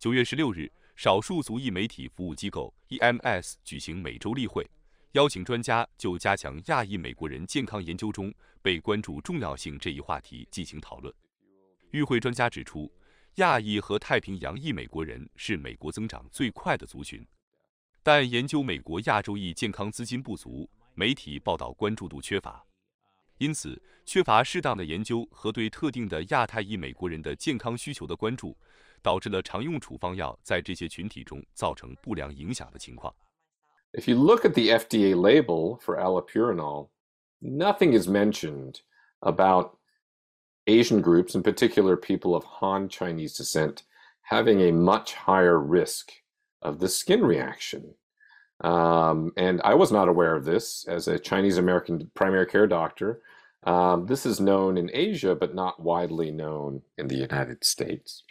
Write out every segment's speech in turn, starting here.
九月十六日，少数族裔媒体服务机构 EMS 举行每周例会，邀请专家就加强亚裔美国人健康研究中被关注重要性这一话题进行讨论。与会专家指出，亚裔和太平洋裔美国人是美国增长最快的族群，但研究美国亚洲裔健康资金不足，媒体报道关注度缺乏。因此，缺乏适当的研究和对特定的亚太裔美国人的健康需求的关注，导致了常用处方药在这些群体中造成不良影响的情况。If you look at the FDA label for allopurinol, nothing is mentioned about Asian groups, in particular people of Han Chinese descent, having a much higher risk of the skin reaction. Um, and I was not aware of this as a Chinese American primary care doctor. Um, this is known in Asia, but not widely known in the United States.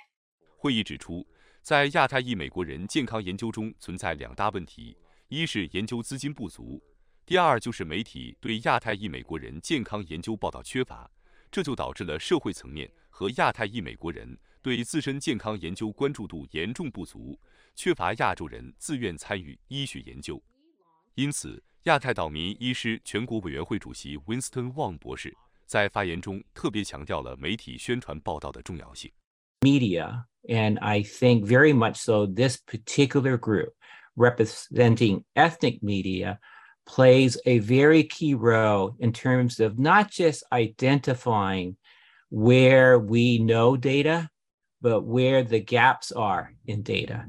会议指出，在亚太裔美国人健康研究中存在两大问题：一是研究资金不足，第二就是媒体对亚太裔美国人健康研究报道缺乏。这就导致了社会层面和亚太裔美国人对自身健康研究关注度严重不足。缺乏亚洲人自愿参与医学研究，因此，亚太岛民医师全国委员会主席 Winston Wang 博士在发言中特别强调了媒体宣传报道的重要性。Media, and I think very much so, this particular group representing ethnic media plays a very key role in terms of not just identifying where we know data, but where the gaps are in data.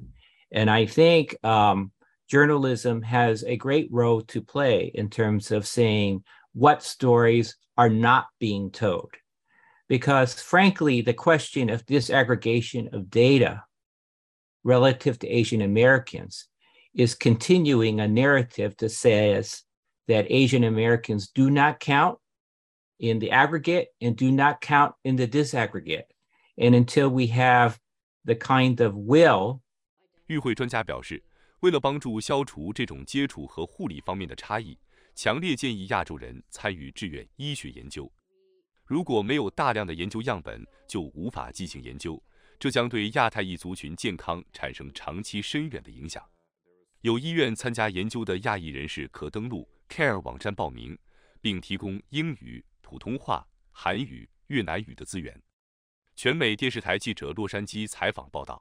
And I think um, journalism has a great role to play in terms of saying what stories are not being told Because frankly, the question of disaggregation of data relative to Asian Americans is continuing a narrative that says that Asian Americans do not count in the aggregate and do not count in the disaggregate. And until we have the kind of will 与会专家表示，为了帮助消除这种接触和护理方面的差异，强烈建议亚洲人参与志愿医学研究。 如果没有大量的研究样本，就无法进行研究，这将对亚太裔族群健康产生长期深远的影响。有意愿参加研究的亚裔人士可登录 CARE 网站报名，并提供英语、普通话、韩语、越南语的资源。全美电视台记者洛杉矶采访报道。